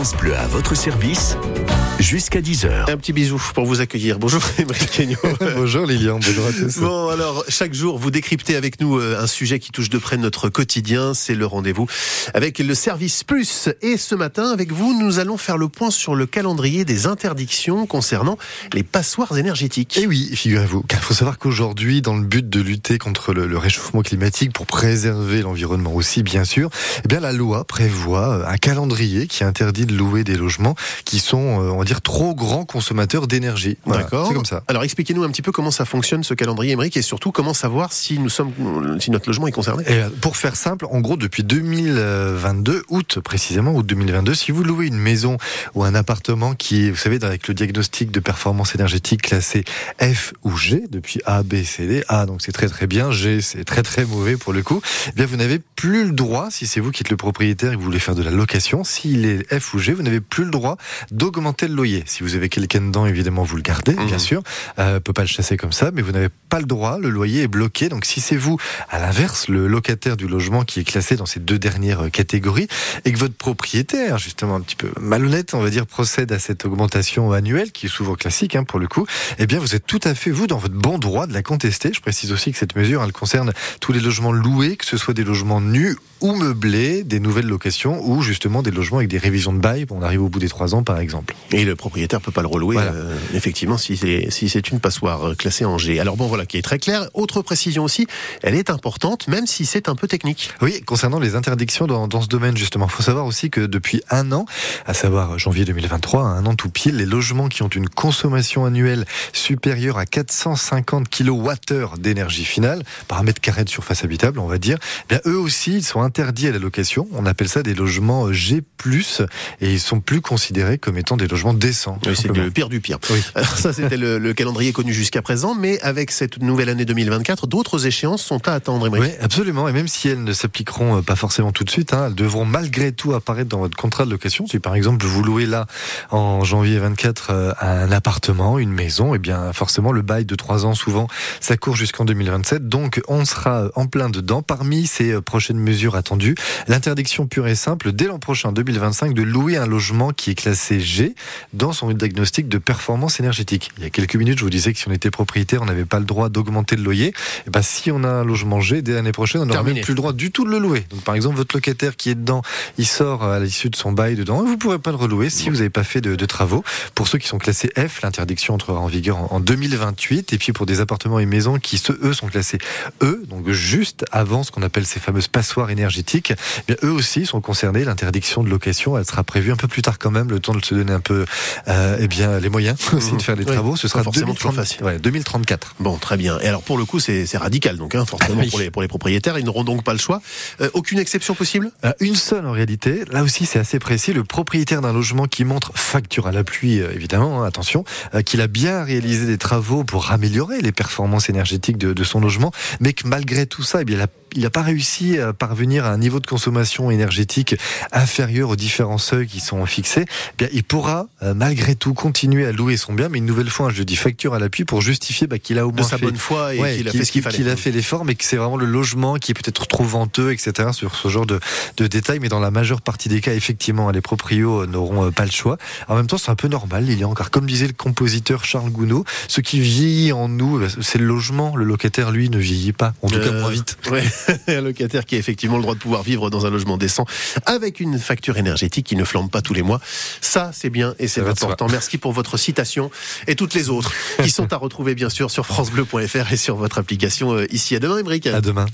France Bleu à votre service jusqu'à 10h. Un petit bisou pour vous accueillir. Bonjour Émeric bonjour Lilian, bonjour à tous. Bon alors, chaque jour, vous décryptez avec nous euh, un sujet qui touche de près notre quotidien. C'est le rendez-vous avec le service plus. Et ce matin, avec vous, nous allons faire le point sur le calendrier des interdictions concernant les passoires énergétiques. Et eh oui, figurez-vous, il faut savoir qu'aujourd'hui, dans le but de lutter contre le, réchauffement climatique, pour préserver l'environnement aussi, bien sûr, eh bien la loi prévoit un calendrier qui interdit de louer des logements qui sont, euh, on va dire, trop grands consommateurs d'énergie. D'accord. C'est comme ça. Alors expliquez-nous un petit peu comment ça fonctionne ce calendrier, Émeric, et surtout comment savoir si nous sommes, si notre logement est concerné. Et pour faire simple, en gros, depuis 2022, août précisément, août 2022, si vous louez une maison ou un appartement qui est, vous savez, avec le diagnostic de performance énergétique classé F ou G, depuis A, B, C, D, A, donc c'est très très bien, G, c'est très très mauvais pour le coup, eh bien vous n'avez plus le droit, si c'est vous qui êtes le propriétaire et que vous voulez faire de la location, s'il est F ou Vous n'avez plus le droit d'augmenter le loyer. Si vous avez quelqu'un dedans, évidemment, vous le gardez, bien mmh. sûr. Euh, peut pas le chasser comme ça, mais vous n'avez pas le droit. Le loyer est bloqué. Donc, si c'est vous, à l'inverse, le locataire du logement qui est classé dans ces deux dernières euh, catégories, et que votre propriétaire, justement un petit peu malhonnête, on va dire, procède à cette augmentation annuelle, qui est souvent classique hein, pour le coup, eh bien, vous êtes tout à fait vous dans votre bon droit de la contester. Je précise aussi que cette mesure, elle concerne tous les logements loués, que ce soit des logements nus ou meublés, des nouvelles locations ou justement des logements avec des révisions de On arrive au bout des trois ans, par exemple. Et le propriétaire peut pas le relouer, euh, effectivement, si c'est si c'est une passoire euh, classée en G. Alors bon, voilà, qui est très clair. Autre précision aussi, elle est importante, même si c'est un peu technique. Oui, concernant les interdictions dans, dans ce domaine, justement, faut savoir aussi que depuis un an, à savoir janvier 2023, un an tout pile, les logements qui ont une consommation annuelle supérieure à 450 kWh d'énergie finale par mètre carré de surface habitable, on va dire, eh bien eux aussi, ils sont interdits à la location. On appelle ça des logements G+, et ils sont plus considérés comme étant des logements décents. Oui, c'est le pire du pire. Alors ça, c'était le, calendrier connu jusqu'à présent, mais avec cette nouvelle année 2024, d'autres échéances sont à attendre. Oui, absolument. Et même si elles ne s'appliqueront euh, pas forcément tout de suite, hein, elles devront malgré tout apparaître dans votre contrat de location. Si par exemple vous louez là en janvier 24 euh, un appartement, une maison, et eh bien forcément le bail de 3 ans souvent ça court jusqu'en 2027. Donc on sera en plein dedans. Parmi ces euh, prochaines mesures attendu. L'interdiction pure et simple dès l'an prochain, 2025, de louer un logement qui est classé G dans son diagnostic de performance énergétique. Il y a quelques minutes, je vous disais que si on était propriétaire, on n'avait pas le droit d'augmenter le loyer. Et eh ben, si on a un logement G, dès l'année prochaine, on n'aura même plus le droit du tout de le louer. Donc, par exemple, votre locataire qui est dedans, il sort à l'issue de son bail dedans, vous ne pourrez pas le relouer si vous n'avez pas fait de, de, travaux. Pour ceux qui sont classés F, l'interdiction entrera en vigueur en, 2028. Et puis pour des appartements et maisons qui, eux, sont classés E, donc juste avant ce qu'on appelle ces fameuses passoires énergétiques énergétiques, eh eux aussi sont concernés. L'interdiction de location, elle sera prévue un peu plus tard quand même, le temps de se donner un peu euh, eh bien, les moyens aussi de faire les travaux. Ce sera forcément 2030, facile. Ouais, 2034. Bon, très bien. Et alors pour le coup, c'est radical, donc hein, forcément pour, les, pour les propriétaires, ils n'auront donc pas le choix. Euh, aucune exception possible? Euh, Une seule en réalité. Là aussi, c'est assez précis. Le propriétaire d'un logement qui montre facture à la pluie, euh, évidemment, hein, attention, qu'il a bien réalisé des travaux pour améliorer les performances énergétiques de, de son logement, mais que malgré tout ça, eh bien, il n'a pas réussi à parvenir à un niveau de consommation énergétique inférieur aux différents seuils qui sont fixés, eh bien, il pourra euh, malgré tout continuer à louer son bien, mais une nouvelle fois, je dis facture à l'appui pour justifier bah, qu'il a au moins de sa bonne foi et qu'il a fait ce qu'il fallait. Qu'il a fait l'effort, mais que c'est vraiment le logement qui est peut-être trop venteux, etc. Sur ce genre de, de détails, mais dans la majeure partie des cas, effectivement, les proprios n'auront euh, pas le choix. En même temps, c'est un peu normal, il y a encore, comme disait le compositeur Charles Gounod, ce qui vieillit en nous, c'est le logement. Le locataire, lui, ne vieillit pas, en tout cas euh, moins vite. un locataire qui a effectivement le droit de pouvoir vivre dans un logement décent avec une facture énergétique qui ne flambe pas tous les mois. Ça, c'est bien et c'est important. Merci pour votre citation et toutes les autres qui sont à retrouver bien sûr sur francebleu.fr et sur votre application euh, ici. À demain, Émeric. À demain.